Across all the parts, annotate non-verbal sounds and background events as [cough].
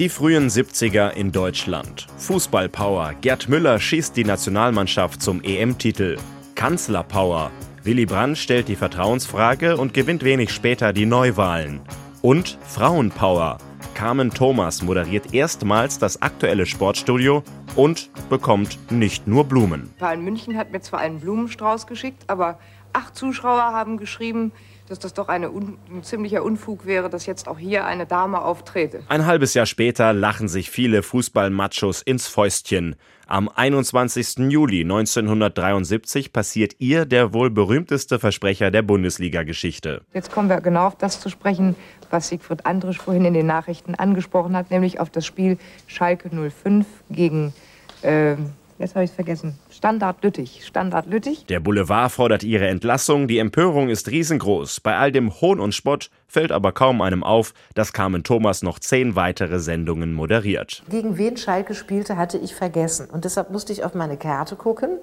Die frühen 70er in Deutschland. Fußballpower. Gerd Müller schießt die Nationalmannschaft zum EM-Titel. Kanzlerpower. Willy Brandt stellt die Vertrauensfrage und gewinnt wenig später die Neuwahlen. Und Frauenpower. Carmen Thomas moderiert erstmals das aktuelle Sportstudio und bekommt nicht nur Blumen. Paul München hat mir zwar einen Blumenstrauß geschickt, aber acht Zuschauer haben geschrieben, dass das doch un ein ziemlicher Unfug wäre, dass jetzt auch hier eine Dame auftrete. Ein halbes Jahr später lachen sich viele Fußballmachos ins Fäustchen. Am 21. Juli 1973 passiert ihr der wohl berühmteste Versprecher der Bundesliga-Geschichte. Jetzt kommen wir genau auf das zu sprechen, was Siegfried Andrisch vorhin in den Nachrichten angesprochen hat, nämlich auf das Spiel Schalke 05 gegen äh, Jetzt habe ich es vergessen. Standard Lüttich. Standard Lüttich. Der Boulevard fordert ihre Entlassung. Die Empörung ist riesengroß. Bei all dem Hohn und Spott fällt aber kaum einem auf, dass Carmen Thomas noch zehn weitere Sendungen moderiert. Gegen wen Schalke spielte, hatte ich vergessen. Und deshalb musste ich auf meine Karte gucken.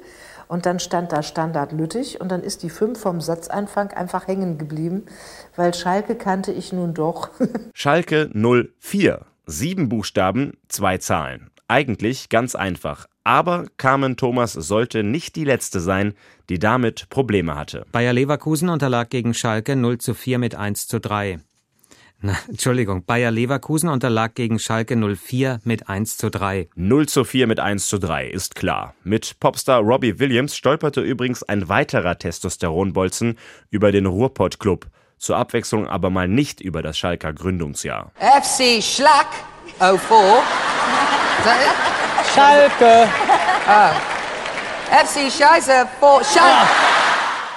Und dann stand da Standard Lüttich. Und dann ist die 5 vom Satzanfang einfach hängen geblieben, weil Schalke kannte ich nun doch. [laughs] Schalke 04. Sieben Buchstaben, zwei Zahlen. Eigentlich ganz einfach. Aber Carmen Thomas sollte nicht die letzte sein, die damit Probleme hatte. Bayer Leverkusen unterlag gegen Schalke 0 zu 4 mit 1 zu 3. Na, Entschuldigung, Bayer Leverkusen unterlag gegen Schalke 04 mit 1 zu 3. 0 zu 4 mit 1 zu 3, ist klar. Mit Popstar Robbie Williams stolperte übrigens ein weiterer Testosteronbolzen über den Ruhrpott-Club. Zur Abwechslung aber mal nicht über das Schalker Gründungsjahr. FC Schlack 04. Schalke. Ah. FC Scheiße vor Schalke.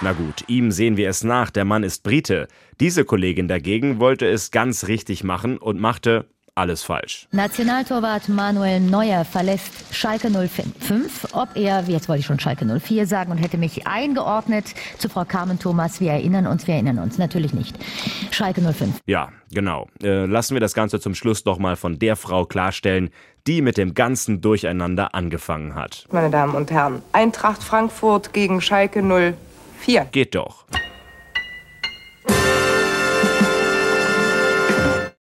Na gut, ihm sehen wir es nach, der Mann ist Brite. Diese Kollegin dagegen wollte es ganz richtig machen und machte alles falsch. Nationaltorwart Manuel Neuer verlässt Schalke 05. Ob er, jetzt wollte ich schon Schalke 04 sagen und hätte mich eingeordnet zu Frau Carmen Thomas. Wir erinnern uns, wir erinnern uns. Natürlich nicht. Schalke 05. Ja, genau. Äh, lassen wir das Ganze zum Schluss doch mal von der Frau klarstellen, die mit dem ganzen Durcheinander angefangen hat. Meine Damen und Herren, Eintracht Frankfurt gegen Schalke 04. Geht doch.